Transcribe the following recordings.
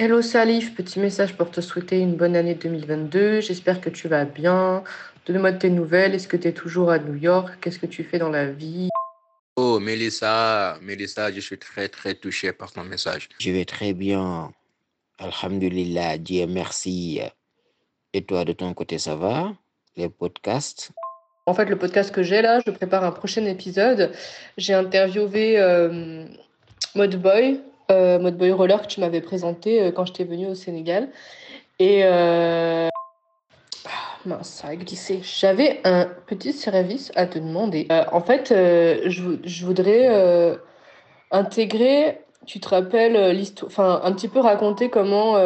Hello Salif, petit message pour te souhaiter une bonne année 2022. J'espère que tu vas bien. Donne-moi de tes nouvelles. Est-ce que tu es toujours à New York? Qu'est-ce que tu fais dans la vie? Oh, Mélissa, Mélissa, je suis très, très touché par ton message. Je vais très bien. Alhamdulillah, Dieu merci. Et toi, de ton côté, ça va? Les podcasts? En fait, le podcast que j'ai là, je prépare un prochain épisode. J'ai interviewé euh, Modboy, euh, Modboy Roller que tu m'avais présenté euh, quand j'étais venue au Sénégal. Et euh, ah, mince, ça a glissé. J'avais un petit service à te demander. Euh, en fait, je, je voudrais intégrer, tu te rappelles, l'histoire, enfin, un petit peu raconter comment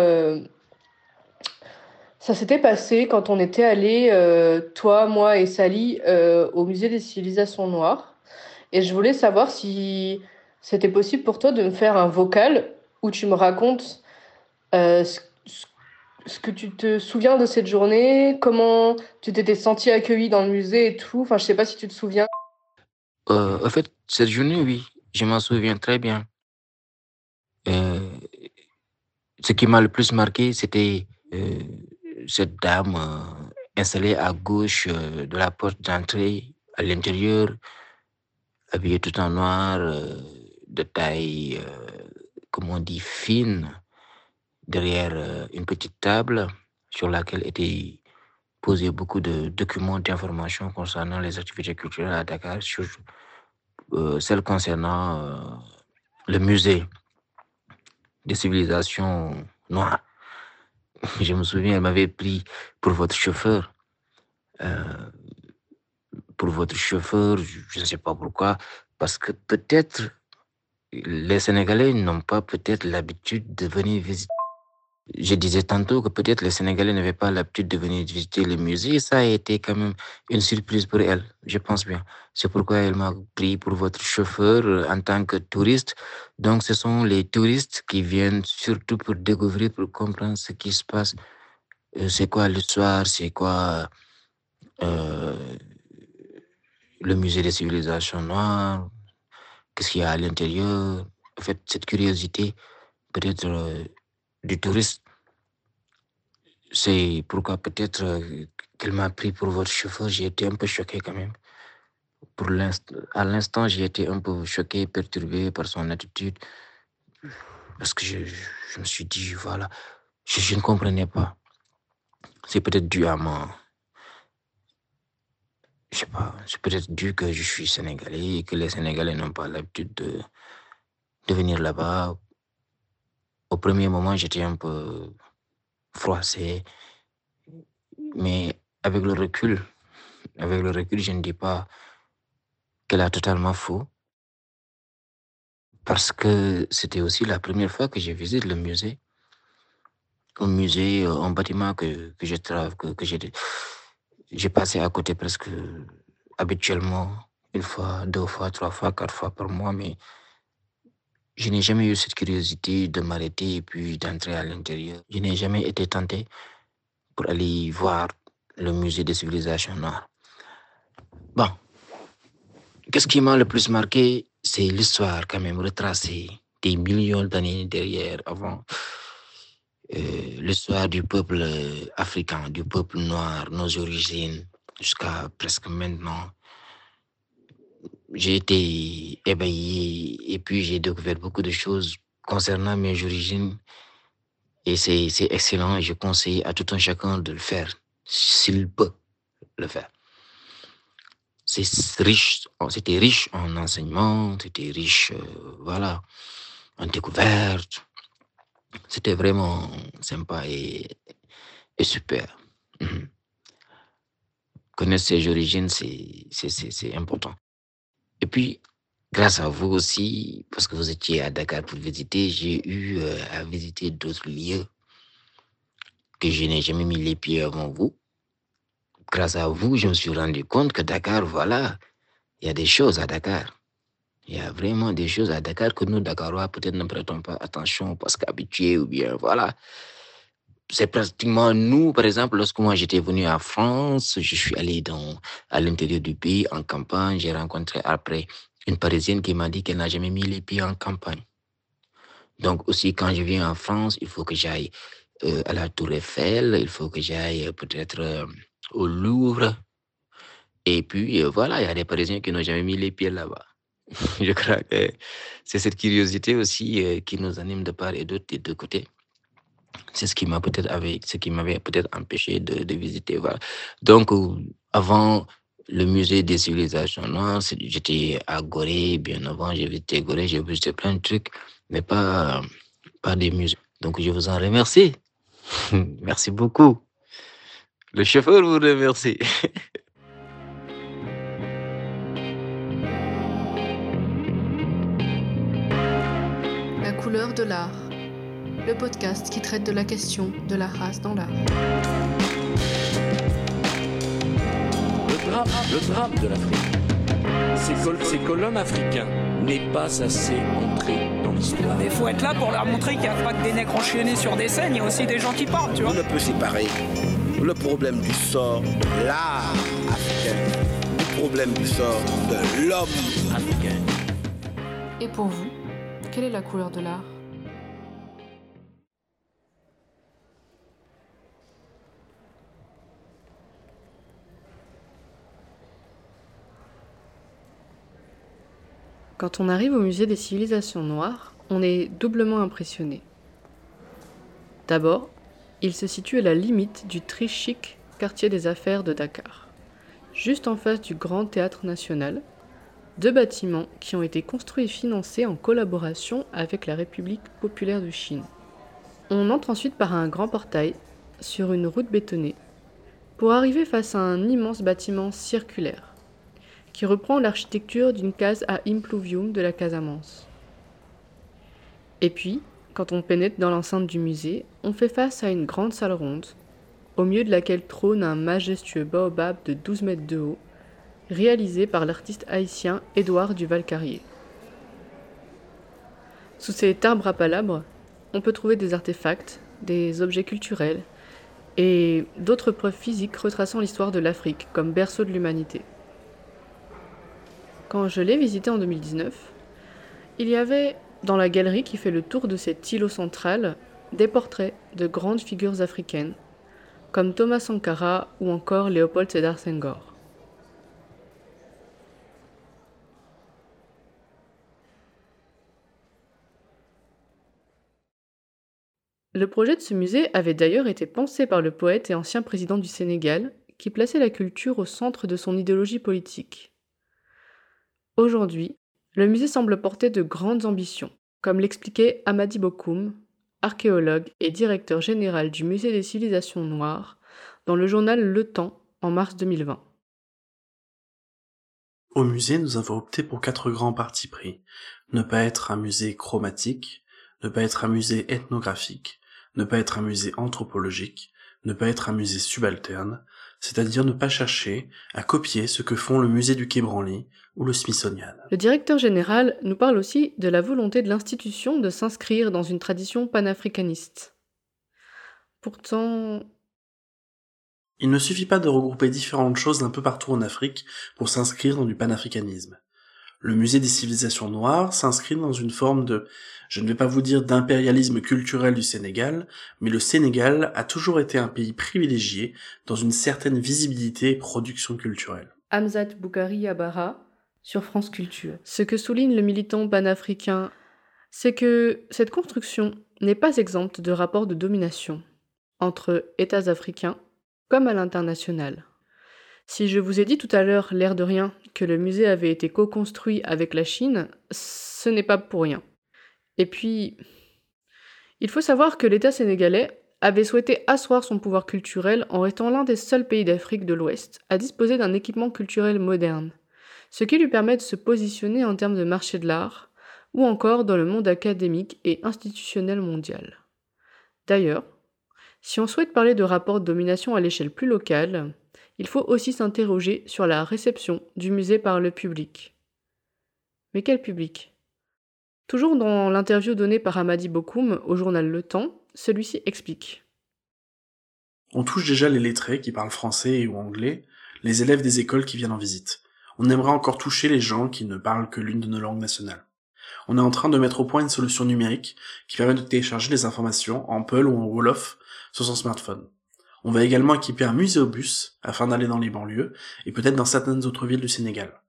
ça s'était passé quand on était allé, toi, moi et Sally, au musée des civilisations noires. Et je voulais savoir si c'était possible pour toi de me faire un vocal où tu me racontes euh, ce, que tu te souviens de cette journée, comment tu t'étais senti accueilli dans le musée et tout. Enfin, je sais pas si tu te souviens. Euh, En fait, cette journée, oui, je m'en souviens très bien. Euh, ce qui m'a le plus marqué, c'était cette dame installée à gauche de la porte d'entrée, à l'intérieur, habillée tout en noir, de taille, euh, comment on dit, fine, derrière euh, une petite table sur laquelle étaient posés beaucoup de documents d'information concernant les activités culturelles à Dakar, euh, celles concernant euh, le musée des civilisations noires. Je me souviens, elle m'avait pris pour votre chauffeur. pour votre chauffeur, je ne sais pas pourquoi, parce que peut-être les Sénégalais n'ont pas peut-être l'habitude de venir visiter. Je disais tantôt que peut-être les Sénégalais n'avaient pas l'habitude de venir visiter le musée. Ça a été quand même une surprise pour elle, je pense bien. C'est pourquoi elle m'a pris pour votre chauffeur euh, en tant que touriste. Donc, ce sont les touristes qui viennent surtout pour découvrir, pour comprendre ce qui se passe. Euh, C'est quoi l'histoire, c'est quoi euh, le musée des civilisations noires, qu'est-ce qu'il y a à l'intérieur? En fait, cette curiosité, peut-être euh, du touriste, c'est pourquoi peut-être euh, qu'elle m'a pris pour votre chauffeur. J'ai été un peu choqué quand même. Pour à l'instant, j'ai été un peu choqué, perturbé par son attitude, parce que je, me suis dit, voilà, je, je ne comprenais pas. C'est peut-être dû à mon, je sais pas, c'est peut-être dû que je suis sénégalais et que les Sénégalais n'ont pas l'habitude de, venir là-bas. Au premier moment, j'étais un peu froissé, mais avec le recul, avec le recul, je ne dis pas qu'elle a totalement faux, parce que c'était aussi la première fois que je visite le musée. Un musée, euh, un bâtiment que, que je que, que j'ai, j'ai passé à côté presque habituellement, une fois, deux fois, trois fois, quatre fois par mois, mais je n'ai jamais eu cette curiosité de m'arrêter et puis d'entrer à l'intérieur. Je n'ai jamais été tenté pour aller voir le musée des civilisations noires. Bon, qu'est-ce qui m'a le plus marqué? C'est l'histoire quand même retracée des millions d'années derrière, avant. Euh, l'histoire du peuple euh, africain, du peuple noir, nos origines, jusqu'à presque maintenant. J'ai été ébahi et puis j'ai découvert beaucoup de choses concernant mes origines et c'est excellent et je conseille à tout un chacun de le faire, s'il peut le faire. Riche, c'était riche en enseignement, c'était riche, euh, voilà, en découverte. C'était vraiment sympa et, et super. Mhm. Connaître ses origines, c'est important. Et puis, grâce à vous aussi, parce que vous étiez à Dakar pour visiter, j'ai eu euh, à visiter d'autres lieux que je n'ai jamais mis les pieds avant vous. Grâce à vous, je me suis rendu compte que Dakar, voilà, il y a des choses à Dakar. Il y a vraiment des choses à Dakar que nous, Dakarois, peut-être ne prêtons pas attention parce qu'habitués ou bien, voilà. C'est pratiquement nous, par exemple, lorsque moi j'étais venu en France, je suis allé dans, à l'intérieur du pays, en campagne, j'ai rencontré après une Parisienne qui m'a dit qu'elle n'a jamais mis les pieds en campagne. Donc aussi, quand je viens en France, il faut que j'aille euh, à la Tour Eiffel, il faut que j'aille euh, peut-être euh, au Louvre. Et puis, voilà, il y a des Parisiens qui n'ont jamais mis les pieds là-bas. je crois que c'est cette curiosité aussi qui nous anime de part et d'autre des deux côtés. C'est ce qui m'a peut-être ce qui m'avait peut-être empêché de, visiter. Voilà. Donc, avant le musée des civilisations noires, j'étais à Gorée, bien avant, j'ai visité Gorée, j'ai visité plein de trucs, mais pas, pas des musées. Donc, je vous en remercie. Merci beaucoup. Le chauffeur vous remercie. La couleur de l'art. Le podcast qui traite de la question de la race dans l'art. Le drame, le drame de l'Afrique, c'est que l'homme africain n'est pas assez entré il faut être là pour leur montrer qu'il n'y a pas que des nègres enchaînés sur des scènes, il y a aussi des gens qui parlent, tu vois. On ne peut séparer le problème du sort de l'art africain du problème du sort de l'homme africain. Et pour vous, quelle est la couleur de l'art? Quand on arrive au musée des civilisations noires, on est doublement impressionné. D'abord, il se situe à la limite du très quartier des affaires de Dakar, juste en face du Grand Théâtre National, deux bâtiments qui ont été construits et financés en collaboration avec la République populaire de Chine. On entre ensuite par un grand portail sur une route bétonnée pour arriver face à un immense bâtiment circulaire qui reprend l'architecture d'une case à impluvium de la Casamance. Et puis, quand on pénètre dans l'enceinte du musée, on fait face à une grande salle ronde, au milieu de laquelle trône un majestueux baobab de 12 mètres de haut, réalisé par l'artiste haïtien Édouard Duval-Carrier. Sous cet arbre à palabres, on peut trouver des artefacts, des objets culturels et d'autres preuves physiques retraçant l'histoire de l'Afrique comme berceau de l'humanité. Quand je l'ai visité en 2019, il y avait dans la galerie qui fait le tour de cet îlot central des portraits de grandes figures africaines, comme Thomas Sankara ou encore Léopold Sédar Senghor. Le projet de ce musée avait d'ailleurs été pensé par le poète et ancien président du Sénégal, qui plaçait la culture au centre de son idéologie politique. Aujourd'hui, le musée semble porter de grandes ambitions, comme l'expliquait Amadi Bokoum, archéologue et directeur général du Musée des civilisations noires, dans le journal Le Temps en mars 2020. Au musée, nous avons opté pour quatre grands partis pris. Ne pas être un musée chromatique, ne pas être un musée ethnographique, ne pas être un musée anthropologique, ne pas être un musée subalterne, c'est-à-dire ne pas chercher à copier ce que font le musée du Quai Branly ou le Smithsonian. Le directeur général nous parle aussi de la volonté de l'institution de s'inscrire dans une tradition panafricaniste. Pourtant... Il ne suffit pas de regrouper différentes choses d'un peu partout en Afrique pour s'inscrire dans du panafricanisme. Le musée des civilisations noires s'inscrit dans une forme de, je ne vais pas vous dire d'impérialisme culturel du Sénégal, mais le Sénégal a toujours été un pays privilégié dans une certaine visibilité et production culturelle. Hamzat Boukari Abara sur France Culture. Ce que souligne le militant panafricain, c'est que cette construction n'est pas exempte de rapports de domination entre États africains comme à l'international. Si je vous ai dit tout à l'heure, l'air de rien, que le musée avait été co-construit avec la Chine, ce n'est pas pour rien. Et puis, il faut savoir que l'État sénégalais avait souhaité asseoir son pouvoir culturel en restant l'un des seuls pays d'Afrique de l'Ouest à disposer d'un équipement culturel moderne, ce qui lui permet de se positionner en termes de marché de l'art, ou encore dans le monde académique et institutionnel mondial. D'ailleurs, si on souhaite parler de rapports de domination à l'échelle plus locale, il faut aussi s'interroger sur la réception du musée par le public. Mais quel public? Toujours dans l'interview donnée par Amadi Bokoum au journal Le Temps, celui-ci explique. On touche déjà les lettrés qui parlent français ou anglais, les élèves des écoles qui viennent en visite. On aimerait encore toucher les gens qui ne parlent que l'une de nos langues nationales. On est en train de mettre au point une solution numérique qui permet de télécharger les informations en Peul ou en Wolof sur son smartphone. On va également équiper un muséobus afin d'aller dans les banlieues et peut-être dans certaines autres villes du Sénégal.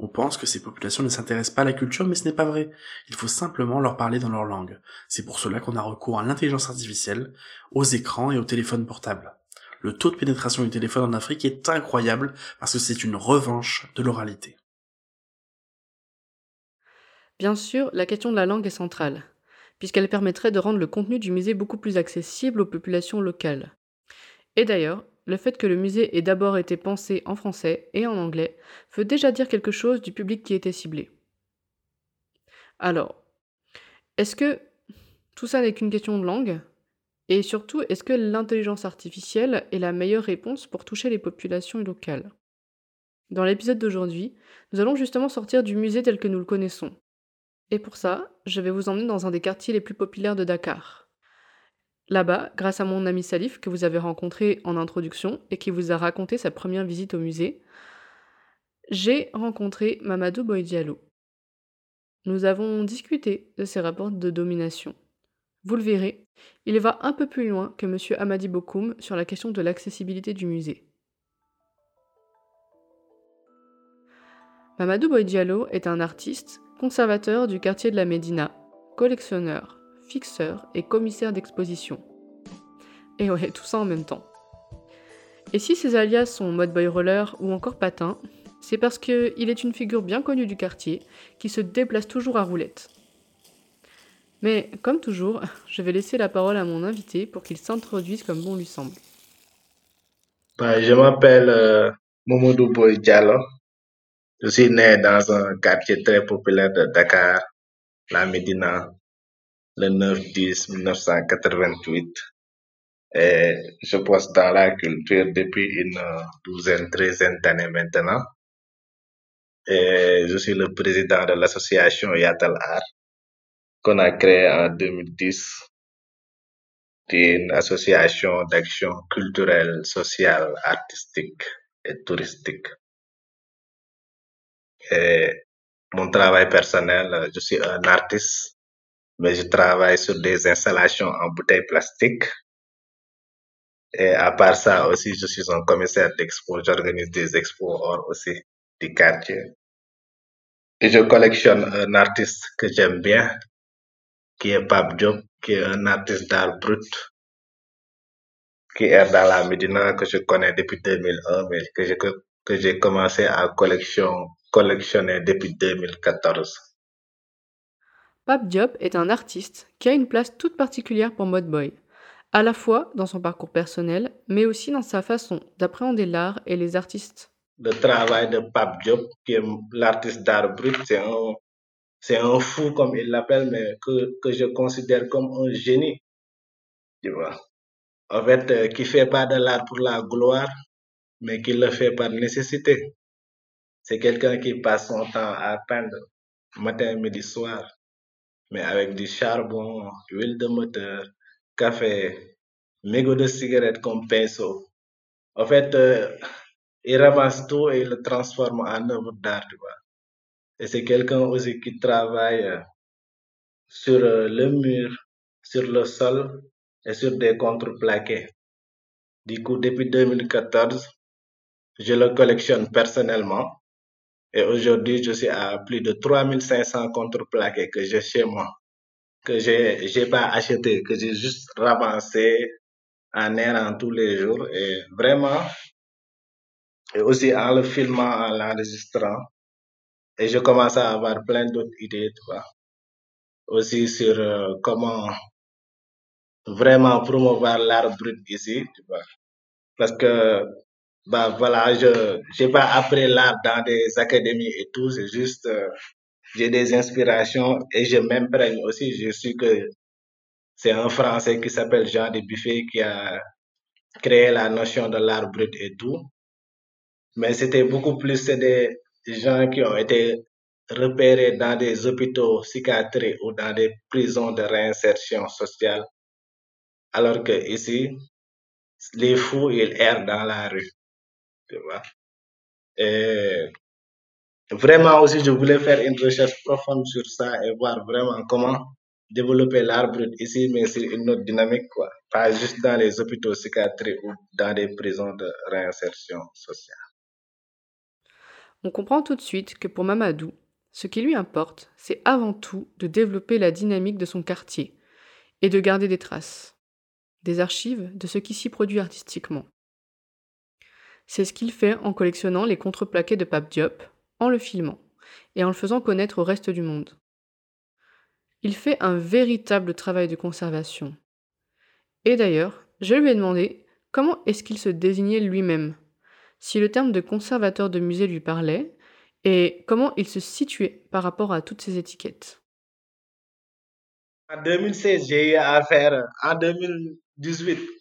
On pense que ces populations ne s'intéressent pas à la culture, mais ce n'est pas vrai. Il faut simplement leur parler dans leur langue. C'est pour cela qu'on a recours à l'intelligence artificielle, aux écrans et aux téléphones portables. Le taux de pénétration du téléphone en Afrique est incroyable parce que c'est une revanche de l'oralité. Bien sûr, la question de la langue est centrale, puisqu'elle permettrait de rendre le contenu du musée beaucoup plus accessible aux populations locales. Et d'ailleurs, le fait que le musée ait d'abord été pensé en français et en anglais veut déjà dire quelque chose du public qui était ciblé. Alors, est-ce que tout ça n'est qu'une question de langue? Et surtout, est-ce que l'intelligence artificielle est la meilleure réponse pour toucher les populations locales? Dans l'épisode d'aujourd'hui, nous allons justement sortir du musée tel que nous le connaissons. Et pour ça, je vais vous emmener dans un des quartiers les plus populaires de Dakar. Là-bas, grâce à mon ami Salif, que vous avez rencontré en introduction et qui vous a raconté sa première visite au musée, j'ai rencontré Mamadou Boydialo. Nous avons discuté de ses rapports de domination. Vous le verrez, il va un peu plus loin que M. Amadi Bokoum sur la question de l'accessibilité du musée. Mamadou Boydialo est un artiste, conservateur du quartier de la Médina, collectionneur, fixeur et commissaire d'exposition. Et ouais, tout ça en même temps. Et si ses alias sont mode boy roller ou encore patin, c'est parce qu'il est une figure bien connue du quartier qui se déplace toujours à roulette. Mais comme toujours, je vais laisser la parole à mon invité pour qu'il s'introduise comme bon lui semble. Bah, je m'appelle euh, Momodou Boy Diallo. Je suis né dans un quartier très populaire de Dakar, la Médina, le 9-10-1988. Et je poste dans la culture depuis une douzaine, treizaine d'années maintenant. Je suis le président de l'association Yatal Art qu'on a créée en 2010. C'est une association d'action culturelle, sociale, artistique et touristique. Mon travail personnel, je suis un artiste mais je travaille sur des installations en bouteilles plastiques. Et à part ça aussi, je suis un commissaire d'expo. J'organise des expos hors aussi du quartier. Et je collectionne un artiste que j'aime bien, qui est Pape Diop, qui est un artiste d'art brut, qui est dans la Médina, que je connais depuis 2001, mais que j'ai commencé à collection, collectionner depuis 2014. Pape Diop est un artiste qui a une place toute particulière pour Modboy, à la fois dans son parcours personnel, mais aussi dans sa façon d'appréhender l'art et les artistes. Le travail de Pape Diop, qui est l'artiste d'art brut, c'est un, c'est un fou, comme il l'appelle, mais que, que je considère comme un génie. Tu vois. En fait, euh, qui fait pas de l'art pour la gloire, mais qui le fait par nécessité. C'est quelqu'un qui passe son temps à peindre matin, midi, soir mais avec du charbon, huile de moteur, café, mégots de cigarette comme pinceau. En fait, euh, il ramasse tout et il le transforme en œuvre d'art, tu vois. Et c'est quelqu'un aussi qui travaille euh, sur euh, le mur, sur le sol et sur des contreplaqués. Du coup, depuis 2014, je le collectionne personnellement et aujourd'hui, je suis à plus de 3500 contreplaqués que j'ai chez moi, que j'ai, j'ai pas acheté, que j'ai juste ramassé en errant tous les jours. Et vraiment, et aussi en le filmant, en l'enregistrant. Et je commence à avoir plein d'autres idées, tu vois. Aussi sur euh, comment vraiment promouvoir l'art brut ici, tu vois. Parce que bah voilà, je j'ai pas appris l'art dans des académies et tout, c'est juste euh, j'ai des inspirations et je m'imprègne aussi. Je suis que c'est un Français qui s'appelle Jean de Buffet qui a créé la notion de l'art brut et tout. Mais c'était beaucoup plus des gens qui ont été repérés dans des hôpitaux psychiatriques ou dans des prisons de réinsertion sociale. Alors que ici, les fous, ils errent dans la rue tu vois. Et vraiment aussi, je voulais faire une recherche profonde sur ça et voir vraiment comment développer l'art brut ici, mais c'est une autre dynamique, quoi. Pas juste dans les hôpitaux psychiatriques ou dans des prisons de réinsertion sociale. On comprend tout de suite que pour Mamadou, ce qui lui importe, c'est avant tout de développer la dynamique de son quartier et de garder des traces, des archives de ce qui s'y produit artistiquement. C'est ce qu'il fait en collectionnant les contreplaqués de Pape Diop, en le filmant et en le faisant connaître au reste du monde. Il fait un véritable travail de conservation. Et d'ailleurs, je lui ai demandé comment est-ce qu'il se désignait lui-même, si le terme de conservateur de musée lui parlait, et comment il se situait par rapport à toutes ces étiquettes. En 2016, j'ai eu à faire, en 2018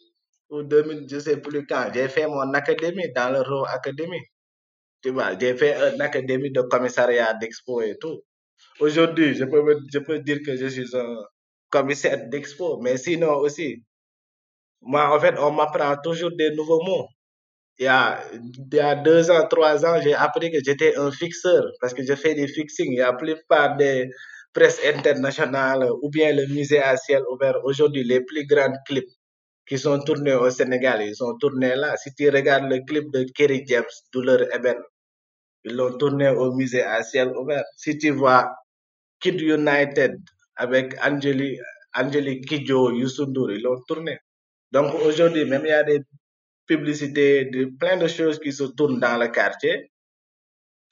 ou 2000, je sais plus quand, j'ai fait mon académie dans le Raw Academy. Tu vois, j'ai fait une académie de commissariat d'expo et tout. Aujourd'hui, je peux, je peux dire que je suis un commissaire d'expo, mais sinon aussi, moi, en fait, on m'apprend toujours des nouveaux mots. Il y a, il y a deux ans, trois ans, j'ai appris que j'étais un fixeur parce que je fais des fixings. La plupart des presses internationales ou bien le musée à ciel ouvert. Aujourd'hui, les plus grands clips qui sont tournés au Sénégal, ils sont tournés là. Si tu regardes le clip de Kerry James, Douleur Eben, ils l'ont tourné au musée à ciel ouvert. Si tu vois Kid United avec Angeli, Angeli Kidjo, Youssou Ndour, ils l'ont tourné. Donc aujourd'hui, même il y a des publicités, de, plein de choses qui se tournent dans le quartier.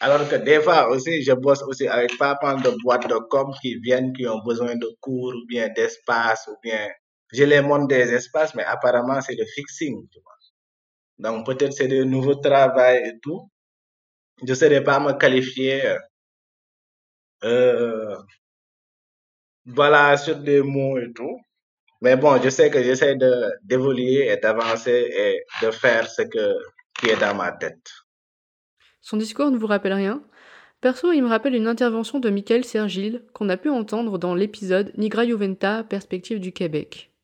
Alors que des fois aussi, je bosse aussi avec pas mal de boîtes de com qui viennent, qui ont besoin de cours ou bien d'espace ou bien, je les montre des espaces, mais apparemment c'est le fixing. Donc peut-être c'est de nouveaux travail et tout. Je ne saurais pas me qualifier, euh, voilà, sur des mots et tout. Mais bon, je sais que j'essaie d'évoluer et d'avancer et de faire ce que, qui est dans ma tête. Son discours ne vous rappelle rien? Perso, il me rappelle une intervention de Michael Sergil qu'on a pu entendre dans l'épisode Nigra Juventa, Perspective du Québec.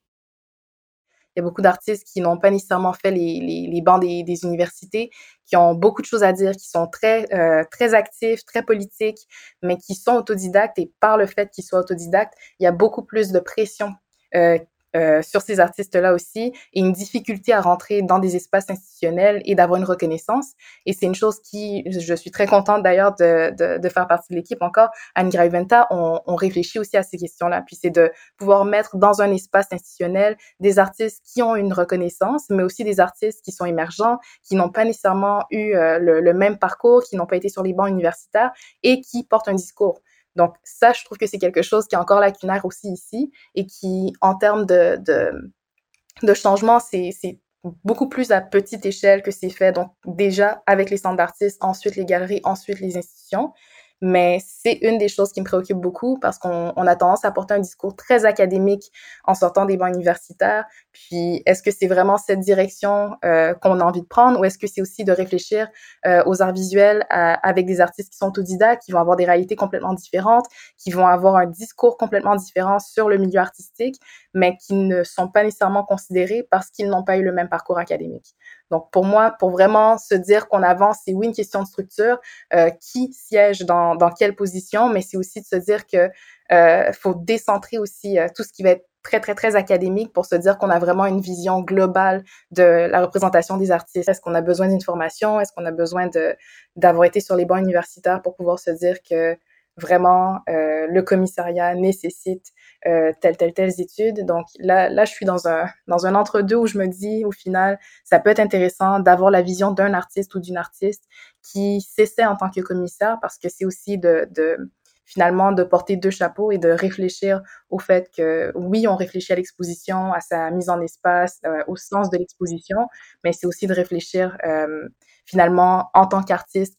Il y a beaucoup d'artistes qui n'ont pas nécessairement fait les, les, bancs des, des, universités, qui ont beaucoup de choses à dire, qui sont très, euh, très actifs, très politiques, mais qui sont autodidactes. Et par le fait qu'ils soient autodidactes, il y a beaucoup plus de pression euh, euh, sur ces artistes-là aussi et une difficulté à rentrer dans des espaces institutionnels et d'avoir une reconnaissance. Et c'est une chose qui, je suis très contente d'ailleurs de, de, de, faire partie de l'équipe encore. À Nigra Venta, on, on, réfléchit aussi à ces questions-là. Puis c'est de pouvoir mettre dans un espace institutionnel des artistes qui ont une reconnaissance, mais aussi des artistes qui sont émergents, qui n'ont pas nécessairement eu euh, le, le même parcours, qui n'ont pas été sur les bancs universitaires et qui portent un discours. Donc ça, je trouve que c'est quelque chose qui est encore lacunaire aussi ici et qui, en termes de, de, changement, c'est beaucoup plus à petite échelle que c'est fait. Donc déjà avec les centres d'artistes, ensuite les galeries, ensuite les institutions. Mais c'est une des choses qui me préoccupe beaucoup parce qu'on on a tendance à porter un discours très académique en sortant des bancs universitaires. Puis, est-ce que c'est vraiment cette direction euh, qu'on a envie de prendre ou est-ce que c'est aussi de réfléchir euh, aux arts visuels avec des artistes qui sont autodidactes, qui vont avoir des réalités complètement différentes, qui vont avoir un discours complètement différent sur le milieu artistique, mais qui ne sont pas nécessairement considérés parce qu'ils n'ont pas eu le même parcours académique? Donc, pour moi, pour vraiment se dire qu'on avance, c'est oui une question de structure, euh, qui siège dans, dans quelle position, mais c'est aussi de se dire que euh, faut décentrer aussi euh, tout ce qui va être très, très, très académique pour se dire qu'on a vraiment une vision globale de la représentation des artistes. Est-ce qu'on a besoin d'une formation? Est-ce qu'on a besoin d'avoir été sur les bancs universitaires pour pouvoir se dire que vraiment euh, le commissariat nécessite euh, telle telle telle études? Donc là là je suis dans un dans un entre deux où je me dis au final ça peut être intéressant d'avoir la vision d'un artiste ou d'une artiste qui s'essaie en tant que commissaire parce que c'est aussi de, de finalement de porter deux chapeaux et de réfléchir au fait que oui on réfléchit à l'exposition à sa mise en espace euh, au sens de l'exposition mais c'est aussi de réfléchir euh, finalement en tant qu'artiste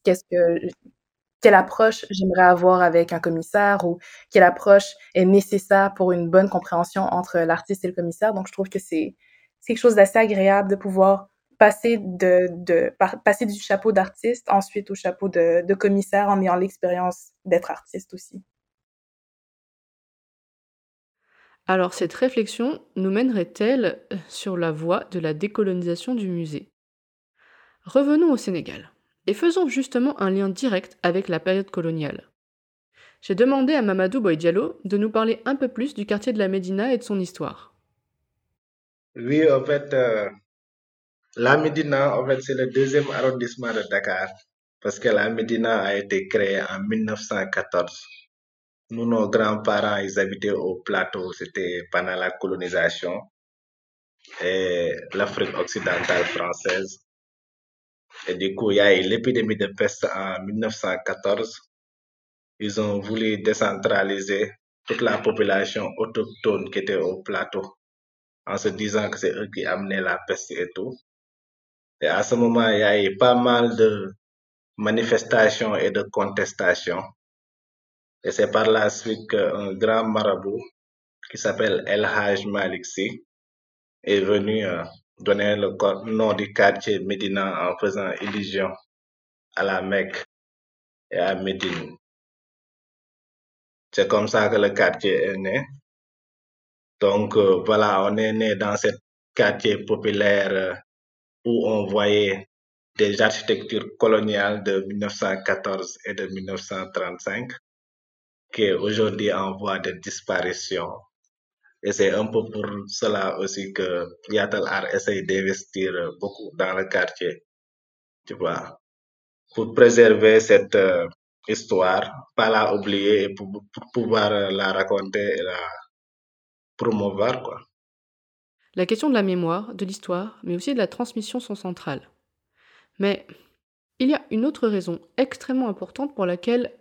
quelle approche j'aimerais avoir avec un commissaire ou quelle approche est nécessaire pour une bonne compréhension entre l'artiste et le commissaire. Donc, je trouve que c'est quelque chose d'assez agréable de pouvoir passer, de, de, passer du chapeau d'artiste ensuite au chapeau de, de commissaire en ayant l'expérience d'être artiste aussi. Alors, cette réflexion nous mènerait-elle sur la voie de la décolonisation du musée? Revenons au Sénégal. Et faisons justement un lien direct avec la période coloniale. J'ai demandé à Mamadou Boy Diallo de nous parler un peu plus du quartier de la Médina et de son histoire. Oui, en fait, euh, la Médina, en fait, c'est le deuxième arrondissement de Dakar parce que la Médina a été créée en 1914. Nous, nos grands-parents, ils habitaient au plateau, c'était pendant la colonisation et l'Afrique occidentale française. Et du coup, il y a eu l'épidémie de peste en 1914. Ils ont voulu décentraliser toute la population autochtone qui était au plateau en se disant que c'est eux qui amenaient la peste et tout. Et à ce moment, il y a eu pas mal de manifestations et de contestations. Et c'est par la suite qu'un grand marabout qui s'appelle El Haj Malik Sy est venu euh, donner le nom du quartier Médina en faisant illusion à la Mecque et à Médine. C'est comme ça que le quartier est né. Donc euh, voilà, on est né dans ce quartier populaire euh, où on voyait des architectures coloniales de 1914 et de 1935 qui est aujourd'hui en voie de disparition. Et c'est un peu pour cela aussi que Yatal Art essaye d'investir beaucoup dans le quartier, tu vois, pour préserver cette euh, histoire, pas la oublier et pour, pour pouvoir euh, la raconter et la promouvoir, quoi. La question de la mémoire, de l'histoire, mais aussi de la transmission sont centrales. Mais il y a une autre raison extrêmement importante pour laquelle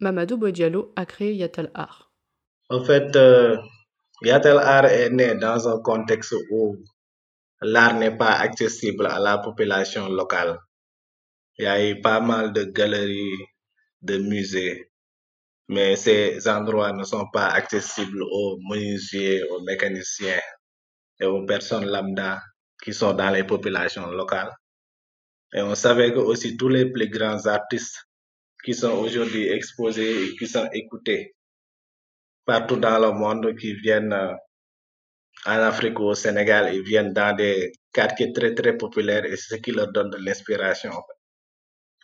Mamadou Boy Diallo a créé Yatal Art. En fait, euh, Yatal Art est né dans un contexte où l'art n'est pas accessible à la population locale. Il y a eu pas mal de galeries, de musées, mais ces endroits ne sont pas accessibles aux menuisiers, aux mécaniciens et aux personnes lambda qui sont dans les populations locales. Et on savait que aussi tous les plus grands artistes qui sont aujourd'hui exposés et qui sont écoutés partout dans le monde, qui viennent euh, en Afrique ou au Sénégal, ils viennent dans des quartiers très très populaires et c'est ce qui leur donne de l'inspiration.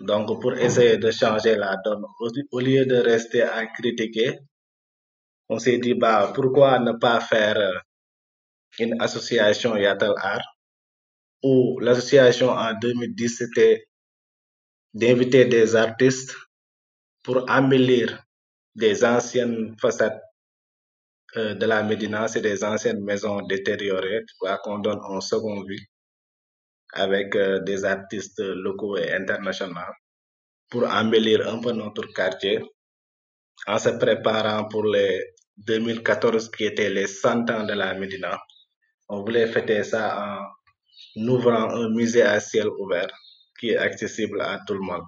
Donc pour essayer de changer la donne, au, au lieu de rester à critiquer, on s'est dit bah pourquoi ne pas faire euh, une association Yatal Art où l'association en 2010 c'était d'inviter des artistes pour embellir des anciennes façades euh, de la Médina, c'est des anciennes maisons détériorées, qu'on donne en seconde vie avec euh, des artistes locaux et internationaux pour embellir un peu notre quartier en se préparant pour les 2014 qui étaient les 100 ans de la Médina. On voulait fêter ça en ouvrant un musée à ciel ouvert qui est accessible à tout le monde.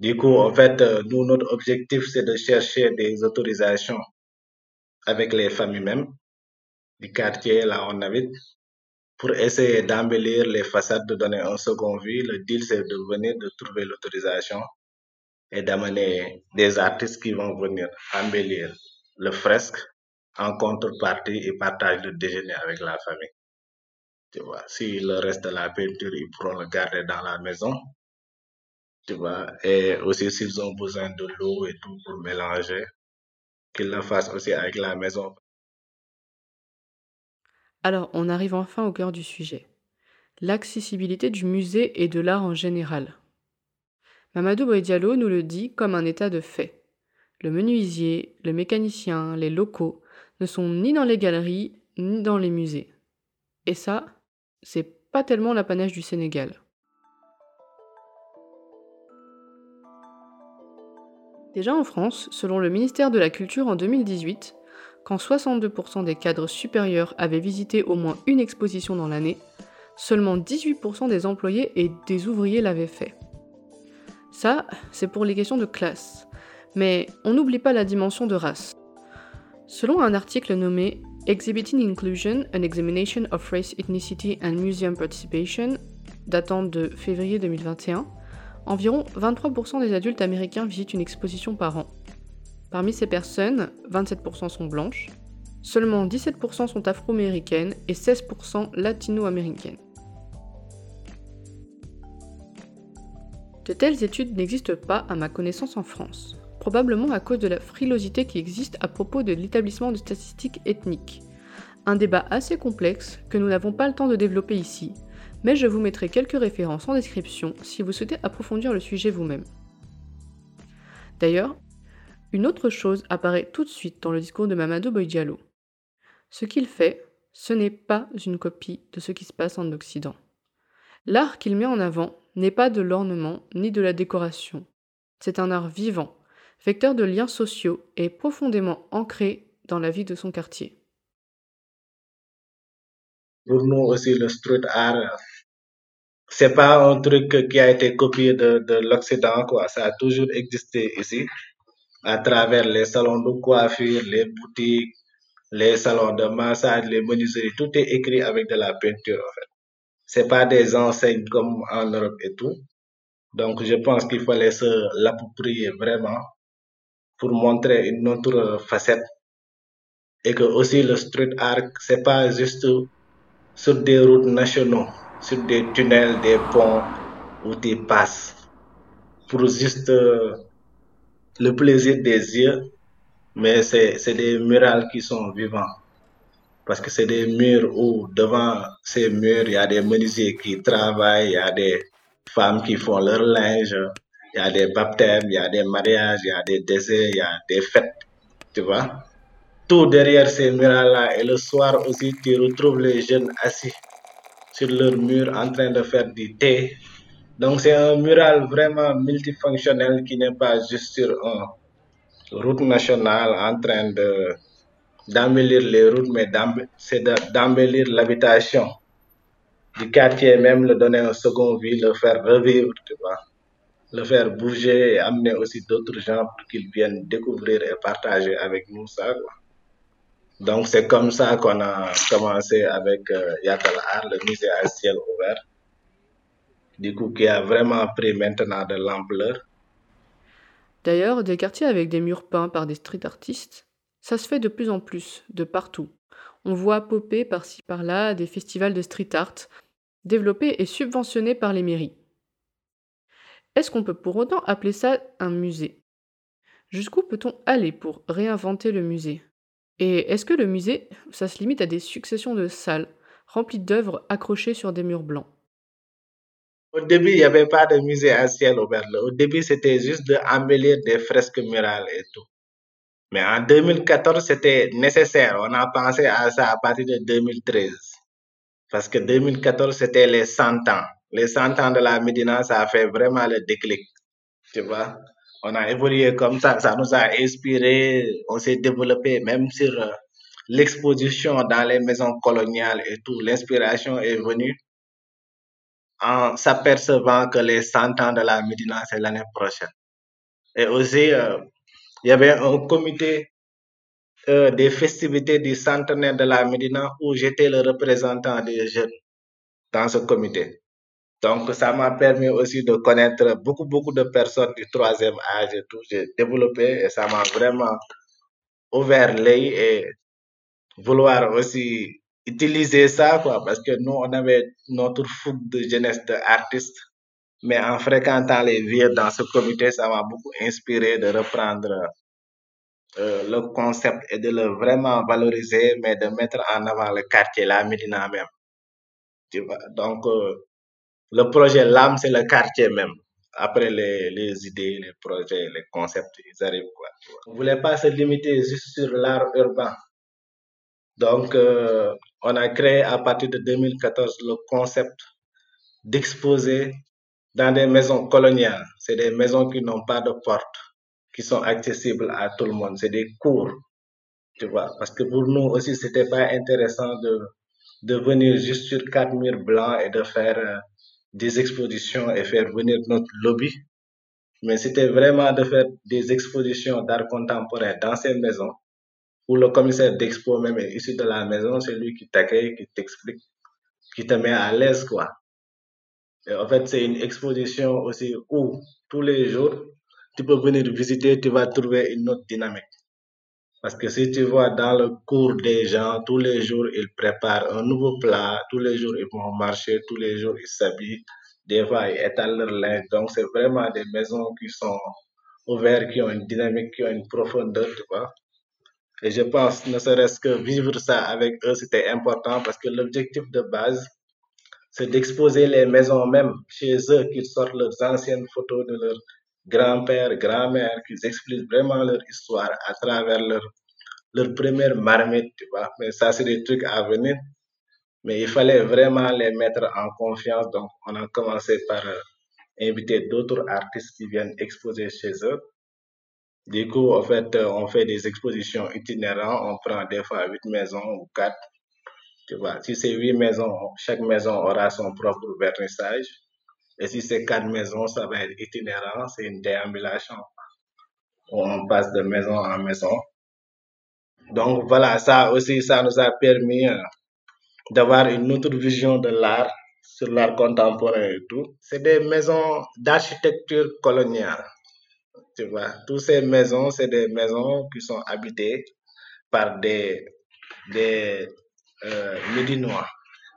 Du coup, en fait, euh, nous, notre objectif, c'est de chercher des autorisations avec les familles même du quartier, là où on habite, pour essayer d'embellir les façades, de donner un second vie. Le deal, c'est de venir, de trouver l'autorisation et d'amener des artistes qui vont venir embellir le fresque en contrepartie et partage le déjeuner avec la famille. Tu vois, si le reste de la peinture, ils pourront le garder dans la maison. Tu vois, et aussi s'ils ont besoin de l'eau et tout pour mélanger, qu'ils le fassent aussi avec la maison. Alors, on arrive enfin au cœur du sujet. L'accessibilité du musée et de l'art en général. Mamadou Boy Diallo nous le dit comme un état de fait. Le menuisier, le mécanicien, les locaux ne sont ni dans les galeries ni dans les musées. Et ça, c'est pas tellement l'apanage du Sénégal. Déjà en France, selon le ministère de la Culture en 2018, quand 62% des cadres supérieurs avaient visité au moins une exposition dans l'année, seulement 18% des employés et des ouvriers l'avaient fait. Ça, c'est pour les questions de classe. Mais on n'oublie pas la dimension de race. Selon un article nommé Exhibiting Inclusion, an Examination of Race, Ethnicity and Museum Participation, datant de février 2021, environ 23% des adultes américains visitent une exposition par an. Parmi ces personnes, 27% sont blanches, seulement 17% sont afro-américaines et 16% latino-américaines. De telles études n'existent pas à ma connaissance en France, probablement à cause de la frilosité qui existe à propos de l'établissement de statistiques ethniques. Un débat assez complexe que nous n'avons pas le temps de développer ici, mais je vous mettrai quelques références en description si vous souhaitez approfondir le sujet vous-même. D'ailleurs, une autre chose apparaît tout de suite dans le discours de Mamadou Boy Ce qu'il fait, ce n'est pas une copie de ce qui se passe en Occident. L'art qu'il met en avant n'est pas de l'ornement ni de la décoration. C'est un art vivant, vecteur de liens sociaux et profondément ancré dans la vie de son quartier. Pour nous aussi, le street art, c'est pas un truc qui a été copié de, de l'Occident, quoi. Ça a toujours existé ici, à travers les salons de coiffure, les boutiques, les salons de massage, les menuiseries. Tout est écrit avec de la peinture, en fait. C'est pas des enseignes comme en Europe et tout. Donc, je pense qu'il fallait se l'approprier vraiment pour montrer une autre facette. Et que aussi le street art, c'est pas juste sur des routes nationaux, sur des tunnels, des ponts où tu passes pour juste euh, le plaisir des yeux, mais c'est des murales qui sont vivants. Parce que c'est des murs où devant ces murs, il y a des menuisiers qui travaillent, il y a des femmes qui font leur linge, il y a des baptêmes, il y a des mariages, il y a des décès, il y a des fêtes, tu vois tout derrière ces murs-là. Et le soir aussi, tu retrouves les jeunes assis sur leur mur en train de faire du thé. Donc c'est un mural vraiment multifonctionnel qui n'est pas juste sur une route nationale en train de d'embellir les routes, mais c'est d'embellir l'habitation du quartier, même le donner un second vie, le faire revivre, tu vois, le faire bouger et amener aussi d'autres gens pour qu'ils viennent découvrir et partager avec nous ça. Quoi. Donc, c'est comme ça qu'on a commencé avec euh, Art, le musée à ciel ouvert, du coup, qui a vraiment pris maintenant de l'ampleur. D'ailleurs, des quartiers avec des murs peints par des street artistes, ça se fait de plus en plus, de partout. On voit popper par-ci par-là des festivals de street art, développés et subventionnés par les mairies. Est-ce qu'on peut pour autant appeler ça un musée? Jusqu'où peut-on aller pour réinventer le musée? Et est-ce que le musée, ça se limite à des successions de salles remplies d'œuvres accrochées sur des murs blancs? Au début, il n'y avait pas de musée à ciel ouvert. Au début, c'était juste d'embellir des fresques murales et tout. Mais en 2014, c'était nécessaire. On a pensé à ça à partir de 2013. Parce que 2014, c'était les 100 ans. Les 100 ans de la Médina, ça a fait vraiment le déclic. Tu vois on a évolué comme ça, ça nous a inspiré, on s'est développé même sur euh, l'exposition dans les maisons coloniales et tout. L'inspiration est venue en s'apercevant que les 100 ans de la Médina, c'est l'année prochaine. Et aussi, euh, il y avait un comité euh, des festivités du centenaire de la Médina où j'étais le représentant des jeunes dans ce comité. Donc, ça m'a permis aussi de connaître beaucoup, beaucoup de personnes du troisième âge et tout. J'ai développé et ça m'a vraiment ouvert l'œil et vouloir aussi utiliser ça, quoi, parce que nous, on avait notre fougue de jeunesse d'artistes. Mais en fréquentant les vieux dans ce comité, ça m'a beaucoup inspiré de reprendre euh, le concept et de le vraiment valoriser, mais de mettre en avant le quartier, la Médina même. Tu vois? Donc, euh, le projet l'âme, c'est le quartier même. Après les, idées, les projets, les concepts, ils arrivent. Quoi, On ne voulait pas se limiter juste sur l'art urbain. Donc, euh, on a créé à partir de 2014 le concept d'exposer dans des maisons coloniales. C'est des maisons qui n'ont pas de porte, qui sont accessibles à tout le monde. C'est des cours, tu vois. Parce que pour nous aussi, c'était pas intéressant de, de venir juste sur quatre murs blancs et de faire euh, des expositions et faire venir notre lobby, mais c'était vraiment de faire des expositions d'art contemporain dans ces maisons, où le commissaire d'expo même est issu de la maison, c'est lui qui t'accueille, qui t'explique, qui te met à l'aise, quoi. En fait, c'est une exposition aussi où tous les jours, tu peux venir visiter, tu vas trouver une autre dynamique. Parce que si tu vois dans le cours des gens, tous les jours, ils préparent un nouveau plat, tous les jours, ils vont marcher, tous les jours, ils s'habillent. des fois, ils étalent leur linge. Donc, c'est vraiment des maisons qui sont ouvertes, qui ont une dynamique, qui ont une profondeur, tu vois. Et je pense, ne serait-ce que vivre ça avec eux, c'était important parce que l'objectif de base, c'est d'exposer les maisons même chez eux, qu'ils sortent leurs anciennes photos de leurs grands-pères, grand-mères, qu'ils expliquent vraiment leur histoire à travers leur, leur première marmite, tu vois. Mais ça, c'est des trucs à venir. Mais il fallait vraiment les mettre en confiance. Donc, on a commencé par euh, inviter d'autres artistes qui viennent exposer chez eux. Du coup, en fait, euh, on fait des expositions itinérantes. On prend des fois huit maisons ou quatre. Tu vois, si c'est huit maisons, chaque maison aura son propre vernissage. Et si c'est quatre maisons, ça va être itinérant. C'est une déambulation. On passe de maison en maison. Donc voilà, ça aussi, ça nous a permis euh, d'avoir une autre vision de l'art sur l'art contemporain et tout. C'est des maisons d'architecture coloniale. Tu vois, toutes ces maisons, c'est des maisons qui sont habitées par des, des euh.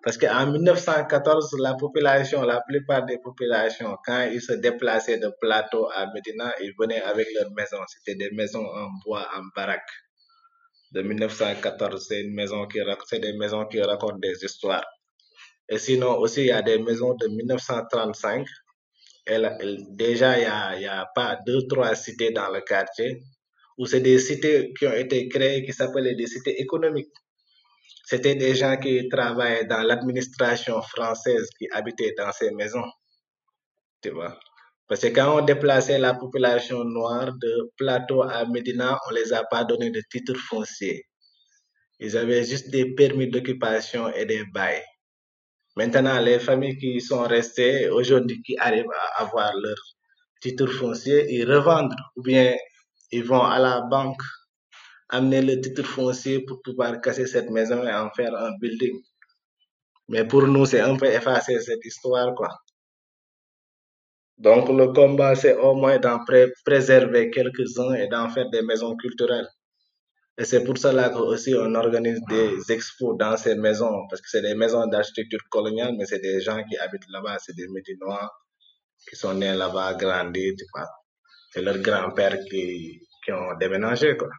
Parce qu'en 1914, la population, la plupart des populations, quand ils se déplaçaient de plateau à Médina, ils venaient avec leurs maisons. C'était des maisons en bois, en baraque. De 1914, c'est des maisons qui racontent des histoires. Et sinon, aussi, il y a des maisons de 1935. Et déjà, il y a, il y a pas deux, trois cités dans le quartier où c'est des cités qui ont été créées qui s'appelaient des cités économiques. C'était des gens qui travaillaient dans l'administration française qui habitaient dans ces maisons, tu vois. Parce que quand on déplaçait la population noire de Plateau à Médina, on les a pas donné de titre foncier. Ils avaient juste des permis d'occupation et des bails. Maintenant, les familles qui sont restées aujourd'hui, qui arrivent à avoir leur titre foncier, ils revendent ou bien ils vont à la banque amener le titre foncier pour pouvoir casser cette maison et en faire un building. Mais pour nous, c'est un peu effacer cette histoire, quoi. Donc, le combat, c'est au moins d'en pré- préserver quelques-uns et d'en faire des maisons culturelles. Et c'est pour cela que aussi on organise des expos dans ces maisons, parce que c'est des maisons d'architecture coloniale, mais c'est des gens qui habitent là-bas, c'est des Médinois qui sont nés là-bas, grandis, tu vois. C'est leurs grands-pères qui, qui ont déménagé, quoi.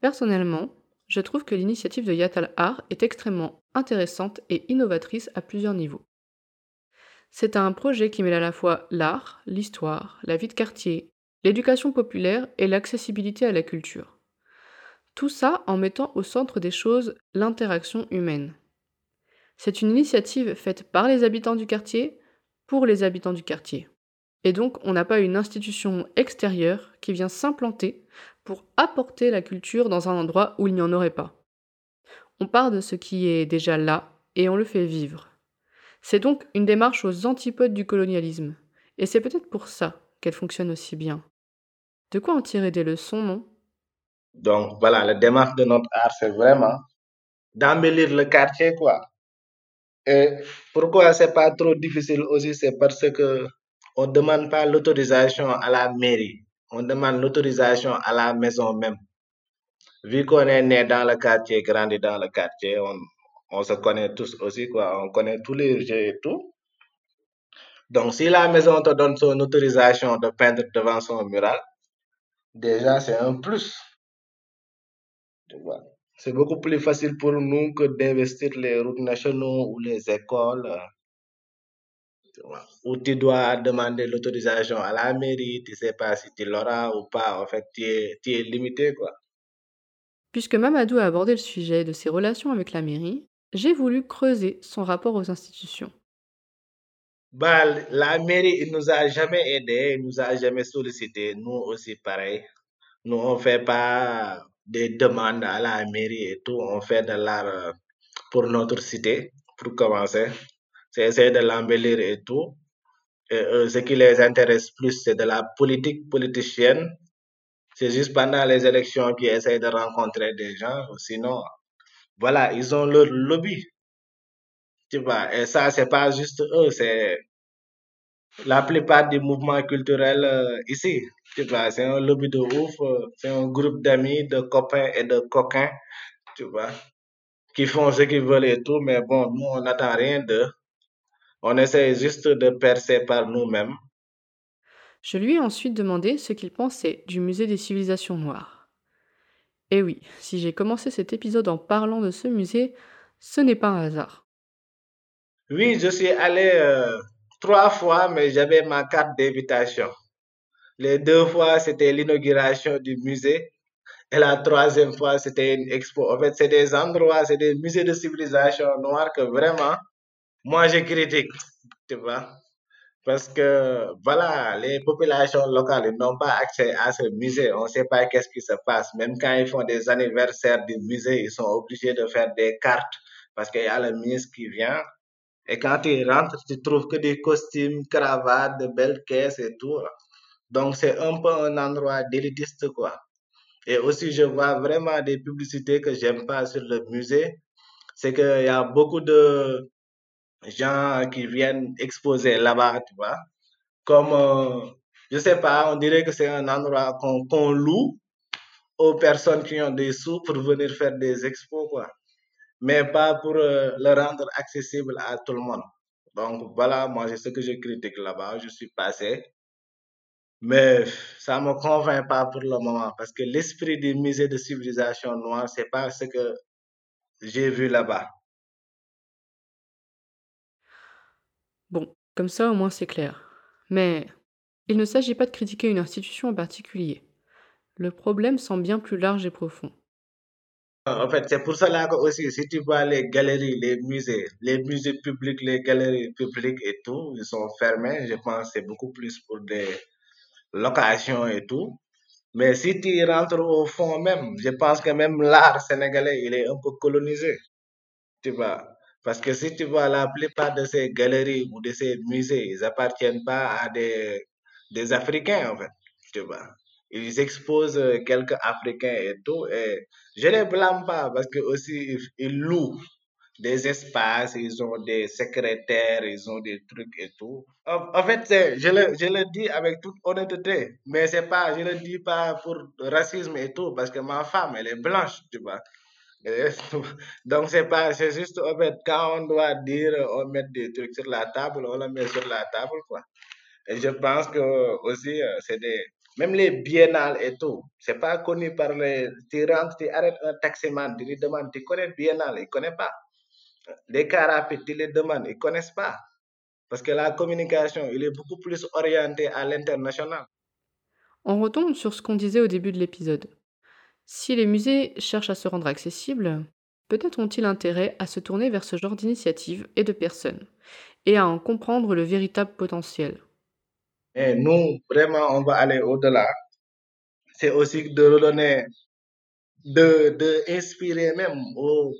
Personnellement, je trouve que l'initiative de Yatal Art est extrêmement intéressante et innovatrice à plusieurs niveaux. C'est un projet qui mêle à la fois l'art, l'histoire, la vie de quartier, l'éducation populaire et l'accessibilité à la culture. Tout ça en mettant au centre des choses l'interaction humaine. C'est une initiative faite par les habitants du quartier pour les habitants du quartier. Et donc, on n'a pas une institution extérieure qui vient s'implanter pour apporter la culture dans un endroit où il n'y en aurait pas. On part de ce qui est déjà là et on le fait vivre. C'est donc une démarche aux antipodes du colonialisme, et c'est peut-être pour ça qu'elle fonctionne aussi bien. De quoi en tirer des leçons, non? Donc, voilà, la démarche de notre art, c'est vraiment d'embellir le quartier, quoi. Et pourquoi c'est pas trop difficile aussi, c'est parce que on demande pas l'autorisation à la mairie, on demande l'autorisation à la maison même. Vu qu'on est né dans le quartier, grandi dans le quartier, on, se connaît tous aussi, quoi. On connaît tous les jeux et tout. Donc, si la maison te donne son autorisation de peindre devant son mural, déjà, c'est un plus. C'est beaucoup plus facile pour nous que d'investir les routes nationaux ou les écoles. Où tu dois demander l'autorisation à la mairie, tu sais pas si tu l'auras ou pas. En fait, tu es, tu es limité, quoi. Puisque Mamadou a abordé le sujet de ses relations avec la mairie, j'ai voulu creuser son rapport aux institutions. Bah, la mairie, il nous a jamais aidés, il nous a jamais sollicité. Nous aussi, pareil. Nous, on fait pas des demandes à la mairie et tout. On fait de l'art euh, pour notre cité, pour commencer. C'est essayer de l'embellir et tout. Et eux, ce qui les intéresse plus, c'est de la politique politicienne. C'est juste pendant les élections qu'ils essayent de rencontrer des gens. Sinon, voilà, ils ont leur lobby. Tu vois, et ça, c'est pas juste eux, c'est la plupart des mouvements culturels euh, ici. Tu vois, c'est un lobby de ouf, euh, c'est un groupe d'amis, de copains et de coquins, tu vois, qui font ce qu'ils veulent et tout, mais bon, nous, on n'attend rien d'eux. On essaie juste de percer par nous-mêmes. Je lui ai ensuite demandé ce qu'il pensait du musée des civilisations noires. Et oui, si j'ai commencé cet épisode en parlant de ce musée, ce n'est pas un hasard. Oui, je suis allé euh, trois fois, mais j'avais ma carte d'invitation. Les deux fois, c'était l'inauguration du musée. Et la troisième fois, c'était une expo. En fait, c'est des endroits, c'est des musées de civilisation noire que vraiment, moi, je critique, tu vois. Parce que, voilà, les populations locales ils n'ont pas accès à ce musée. On ne sait pas qu'est-ce qui se passe. Même quand ils font des anniversaires du musée, ils sont obligés de faire des cartes parce qu'il y a le ministre qui vient. Et quand tu rentres, tu trouves que des costumes, cravates, de belles caisses et tout. Donc, c'est un peu un endroit d'élitiste, quoi. Et aussi, je vois vraiment des publicités que j'aime pas sur le musée. C'est qu'il y a beaucoup de gens qui viennent exposer là-bas, tu vois. Comme, euh, je sais pas, on dirait que c'est un endroit qu'on loue aux personnes qui ont des sous pour venir faire des expos, quoi. Mais pas pour euh, le rendre accessible à tout le monde. Donc voilà, moi, c'est ce que je critique là-bas. Je suis passé. Mais ça me convainc pas pour le moment parce que l'esprit du musée de civilisation noire, c'est pas ce que j'ai vu là-bas. Bon, comme ça au moins c'est clair. Mais il ne s'agit pas de critiquer une institution en particulier. Le problème semble bien plus large et profond. En fait, c'est pour cela que aussi, si tu vois les galeries, les musées, les musées publics, les galeries publiques et tout, ils sont fermés. Je pense que c'est beaucoup plus pour des locations et tout. Mais si tu rentres au fond même, je pense que même l'art sénégalais, il est un peu colonisé. Tu vois. Parce que si tu vois la plupart de ces galeries ou de ces musées, ils appartiennent pas à des, des Africains, en fait. Tu vois. Ils exposent euh, quelques Africains et tout. Et je les blâme pas parce que ils, louent des espaces, ils ont des secrétaires, ils ont des trucs et tout. En, fait, je le, je le dis avec toute honnêteté, mais c'est pas, je le dis pas pour racisme et tout, parce que ma femme, elle est blanche, tu vois. Donc, c'est pas, c'est juste, quand on doit dire, on met des trucs sur la table, on le met sur la table, quoi. Et je pense que aussi, euh, c'est des, même les biennales et tout, c'est pas connu par les, tu rentres, tu arrêtes un taximan, tu lui demandes, tu connais biennale, il connaît pas. Les rapides, tu les demandes, ils connaissent pas. Parce que la communication, il est beaucoup plus orienté à l'international. On retombe sur ce qu'on disait au début de l'épisode. Si les musées cherchent à se rendre accessibles, peut-être ont-ils intérêt à se tourner vers ce genre d'initiatives et de personnes, et à en comprendre le véritable potentiel. Et nous, vraiment, on va aller au-delà. C'est aussi de redonner, de, de inspirer même aux,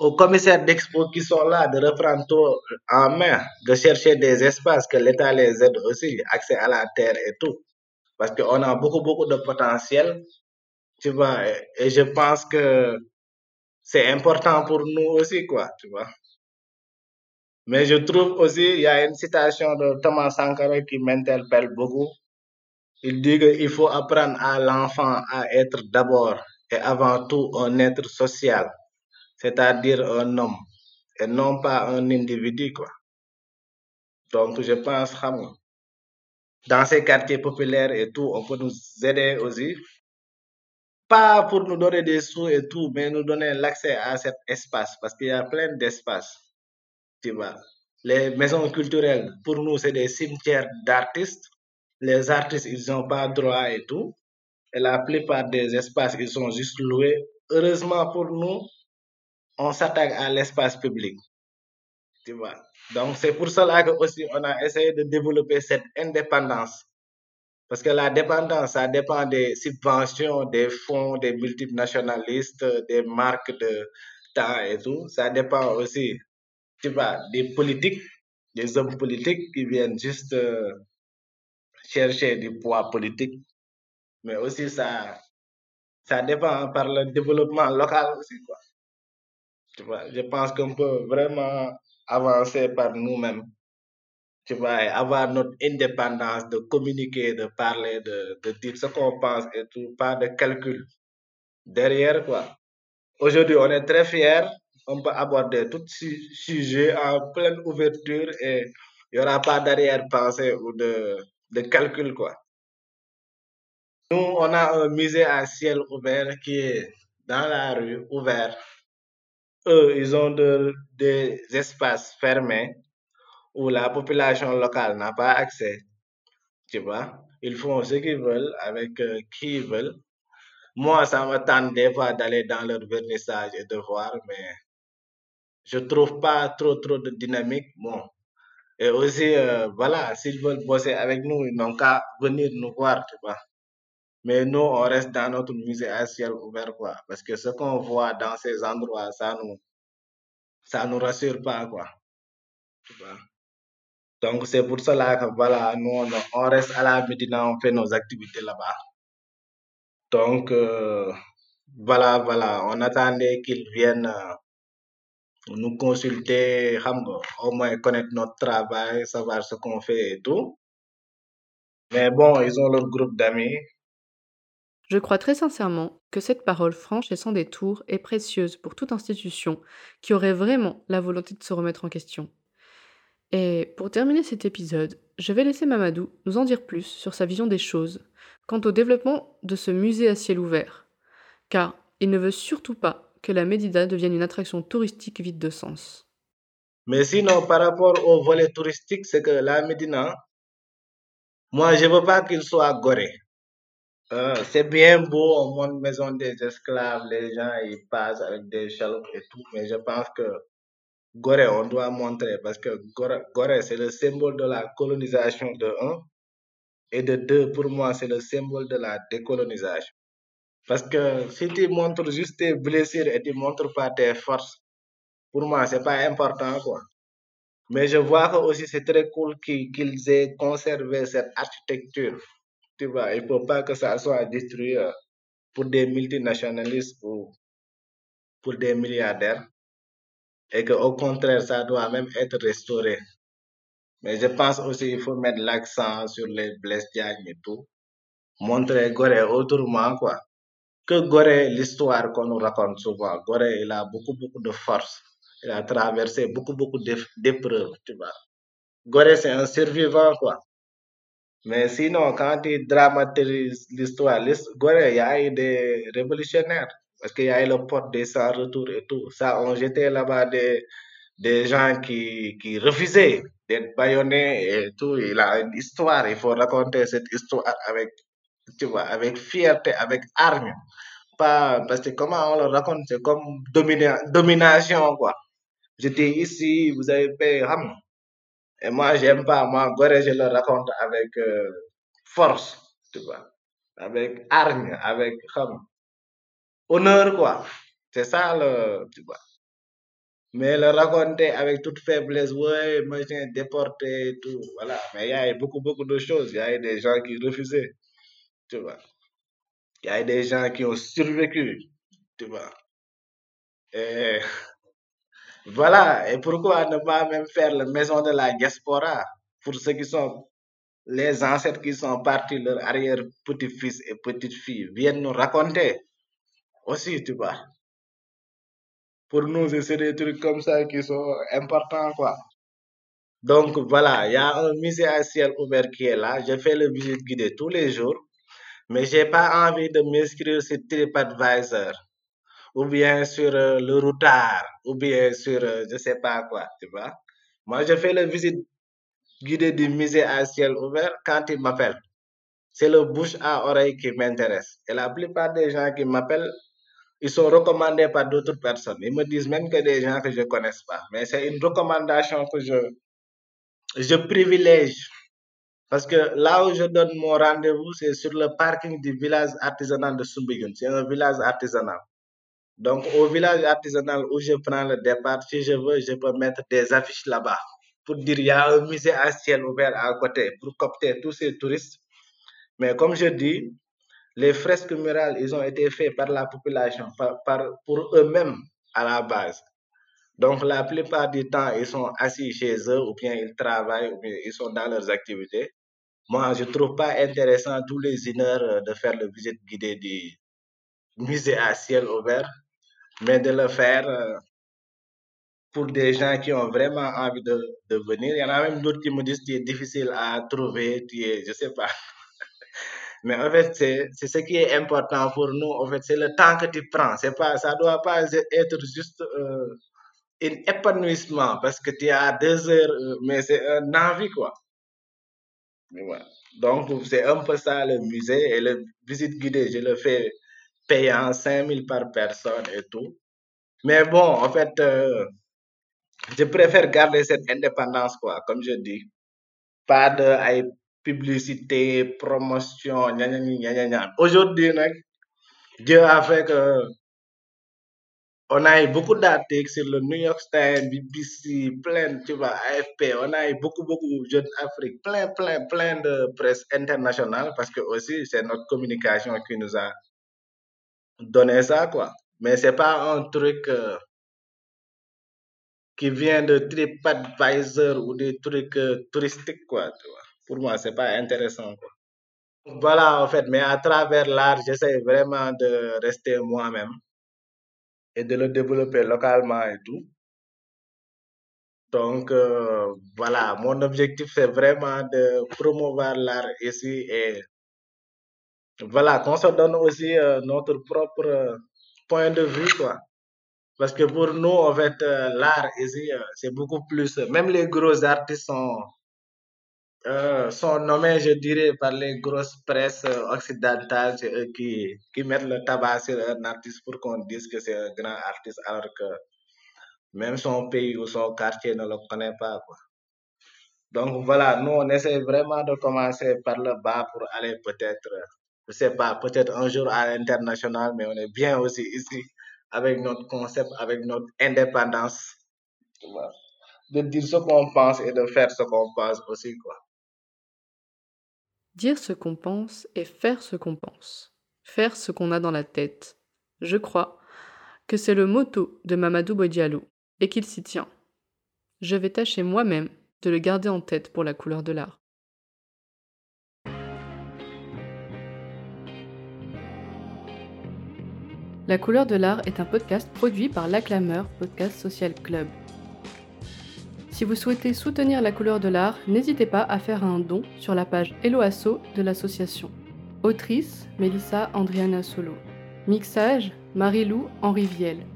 aux commissaires d'expo qui sont là, de reprendre tout en main, de chercher des espaces que l'État les aide aussi, accès à la terre et tout. Parce qu'on a beaucoup, beaucoup de potentiel, tu vois, et, je pense que c'est important pour nous aussi, quoi, tu vois. Mais je trouve aussi, il y a une citation de Thomas Sankara qui m'interpelle beaucoup. Il dit qu'il faut apprendre à l'enfant à être d'abord et avant tout un être social, c'est-à-dire un homme, et non pas un individu, quoi. Donc, je pense, dans ces quartiers populaires et tout, on peut nous aider aussi. Pas pour nous donner des sous et tout, mais nous donner l'accès à cet espace, parce qu'il y a plein d'espaces, tu vois. Les maisons culturelles, pour nous, c'est des cimetières d'artistes. Les artistes, ils n'ont pas droit et tout. Et la plupart des espaces, ils sont juste loués. Heureusement pour nous, on s'attaque à l'espace public. Tu vois. Donc, c'est pour cela que aussi on a essayé de développer cette indépendance. Parce que la dépendance, ça dépend des subventions, des fonds, des multinationalistes, des marques de temps et tout. Ça dépend aussi, tu vois, des politiques, des hommes politiques qui viennent juste euh, chercher du poids politique. Mais aussi, ça, ça dépend par le développement local aussi, quoi. Tu vois, je pense qu'on peut vraiment avancer par nous-mêmes. Tu vois, avoir notre indépendance de communiquer, de parler, de, de dire ce qu'on pense et tout, pas de calcul derrière, quoi. Aujourd'hui, on est très fiers. on peut aborder tout su- sujet en pleine ouverture et il n'y aura pas d'arrière-pensée ou de, de calcul, quoi. Nous, on a un musée à ciel ouvert qui est dans la rue, ouvert. Eux, ils ont de- des espaces fermés où la population locale n'a pas accès, tu vois. Ils font ce qu'ils veulent avec euh, qui ils veulent. Moi, ça me tente des fois d'aller dans leur vernissage et de voir, mais je trouve pas trop, trop de dynamique. Bon. Et aussi, euh, voilà, s'ils veulent bosser avec nous, ils n'ont qu'à venir nous voir, tu vois. Mais nous, on reste dans notre musée à ciel ouvert, quoi. Parce que ce qu'on voit dans ces endroits, ça nous, ça nous rassure pas, quoi. Tu vois. Donc, c'est pour cela que, voilà, nous, on, reste à la Médina, on fait nos activités là-bas. Donc, euh, voilà, voilà, on attendait qu'ils viennent euh, nous consulter, au moins connaître notre travail, savoir ce qu'on fait et tout. Mais bon, ils ont leur groupe d'amis. Je crois très sincèrement que cette parole franche et sans détour est précieuse pour toute institution qui aurait vraiment la volonté de se remettre en question. Et pour terminer cet épisode, je vais laisser Mamadou nous en dire plus sur sa vision des choses quant au développement de ce musée à ciel ouvert, car il ne veut surtout pas que la Médina devienne une attraction touristique vide de sens. Mais sinon, par rapport au volet touristique, c'est que la Médina, moi, je veux pas qu'il soit goré. Euh, c'est bien beau, on monte maison des esclaves, les gens ils passent avec des chaloupes et tout, mais je pense que Gorée, on doit montrer parce que Gorée, c'est le symbole de la colonisation de un, et de deux, pour moi, c'est le symbole de la décolonisation. Parce que si tu montres juste tes blessures et tu montres pas tes forces, pour moi, c'est pas important, quoi. Mais je vois que aussi c'est très cool qu'ils aient conservé cette architecture. Tu vois, il faut pas que ça soit détruit euh, pour des multinationalistes ou pour des milliardaires. Et que au contraire, ça doit même être restauré. Mais je pense aussi qu'il faut mettre l'accent sur les Diagne et tout. Montrer Gorée autrement, quoi. Que Gorée, l'histoire qu'on nous raconte souvent, Gorée, il a beaucoup, beaucoup de force. Il a traversé beaucoup, beaucoup d'ép- d'épreuves, tu vois. C'est un survivant, quoi. Mais sinon, quand tu dramatises l'histoire, l'his- Gorée, il y a eu des révolutionnaires. Parce qu'il y a eu le port des sans-retour et tout. Ça, on jetait là-bas des, des gens qui, qui refusaient d'être baïonnés et tout. Il a une histoire. Il faut raconter cette histoire avec, tu vois, avec fierté, avec arme. Pas, parce que comment on le raconte, c'est comme domina- domination, quoi. J'étais ici, vous avez fait, ham. Et moi, j'aime pas. Moi, Gorée, je le raconte avec euh, force, tu vois. Avec hargne, avec ham. Honneur, quoi. C'est ça, le, tu vois. Mais le raconter avec toute faiblesse, ouais, machin, déporté et tout, voilà. Mais il y a beaucoup, beaucoup de choses. Il y a des gens qui refusaient, tu vois. Il y a des gens qui ont survécu, tu vois. Voilà. Et pourquoi ne pas même faire la maison de la diaspora pour ceux qui sont les ancêtres qui sont partis, leurs arrière-petits-fils et petites-filles viennent nous raconter aussi, tu vois. Pour nous, c'est des trucs comme ça qui sont importants, quoi. Donc voilà, il y a un musée à ciel ouvert qui est là. Je fais le visite guidée tous les jours, mais j'ai pas envie de m'inscrire sur TripAdvisor ou bien sur euh, le routard ou bien sur euh, je sais pas quoi, tu vois. Moi, je fais le visite guidée du musée à ciel ouvert quand ils m'appellent. C'est le bouche à oreille qui m'intéresse. Et la plupart des gens qui m'appellent, ils sont recommandés par d'autres personnes. Ils me disent même que des gens que je connaisse pas. Mais c'est une recommandation que je, je privilège. Parce que là où je donne mon rendez-vous, c'est sur le parking du village artisanal de Soumbégun. C'est un village artisanal. Donc, au village artisanal où je prends le départ, si je veux, je peux mettre des affiches là-bas pour dire il y a un musée à ciel ouvert à côté pour capter tous ces touristes. Mais comme je dis, les fresques murales, ils ont été faits par la population, par, pour eux-mêmes à la base. Donc, la plupart du temps, ils sont assis chez eux, ou bien ils travaillent, ou bien ils sont dans leurs activités. Moi, je trouve pas intéressant tous les une euh, de faire le visite guidée du musée à ciel ouvert, mais de le faire euh, pour des gens qui ont vraiment envie de, de venir. Il y en a même d'autres qui me disent que c'est difficile à trouver, tu es, je sais pas. Mais en fait, c'est ce qui est important pour nous. En fait, c'est le temps que tu prends. C'est pas, ça doit pas être juste euh, un épanouissement parce que tu as deux heures, euh, mais c'est un envie, quoi. Donc, c'est un peu ça le musée et le visite guidée, je le fais payant 5000 par personne et tout. Mais bon, en fait, euh, je préfère garder cette indépendance, quoi, comme je dis. Pas de publicité, promotion, gna, gna, gna, gna, gna. Aujourd'hui, Dieu a fait que on a beaucoup d'articles sur le New York Times, BBC, plein, tu vois, AFP, on a beaucoup, beaucoup de Jeunes Afrique, plein, plein, plein de presse internationale parce que aussi c'est notre communication qui nous a donné ça, quoi. Mais c'est pas un truc euh, qui vient de TripAdvisor ou des trucs euh, touristiques, quoi, tu vois. Pour moi, c'est pas intéressant. Voilà, en fait, mais à travers l'art, j'essaie vraiment de rester moi-même et de le développer localement et tout. Donc, euh, voilà, mon objectif, c'est vraiment de promouvoir l'art ici et voilà, qu'on se donne aussi euh, notre propre euh, point de vue, quoi. Parce que pour nous, en fait, l'art ici, c'est beaucoup plus. Même les gros artistes sont, euh, sont nommés, je dirais, par les grosses presses euh, occidentales eux qui, qui mettent le tabac sur un artiste pour qu'on dise que c'est un grand artiste, alors que même son pays ou son quartier ne le connaît pas, quoi. Donc voilà, nous, on essaie vraiment de commencer par le bas pour aller peut-être, euh, je sais pas, peut-être un jour à l'international, mais on est bien aussi ici avec notre concept, avec notre indépendance, de dire ce qu'on pense et de faire ce qu'on pense aussi, quoi. Dire ce qu'on pense et faire ce qu'on pense. Faire ce qu'on a dans la tête. Je crois que c'est le motto de Mamadou Bodialou et qu'il s'y tient. Je vais tâcher moi-même de le garder en tête pour la couleur de l'art. La couleur de l'art est un podcast produit par l'Acclameur Podcast Social Club. Si vous souhaitez soutenir la couleur de l'art, n'hésitez pas à faire un don sur la page Eloasso de l'association. Autrice Melissa Andriana Solo. Mixage Marie-Lou Henri Viel.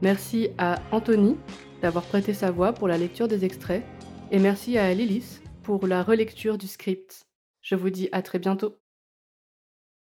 Merci à Anthony d'avoir prêté sa voix pour la lecture des extraits et merci à Lilith pour la relecture du script. Je vous dis à très bientôt.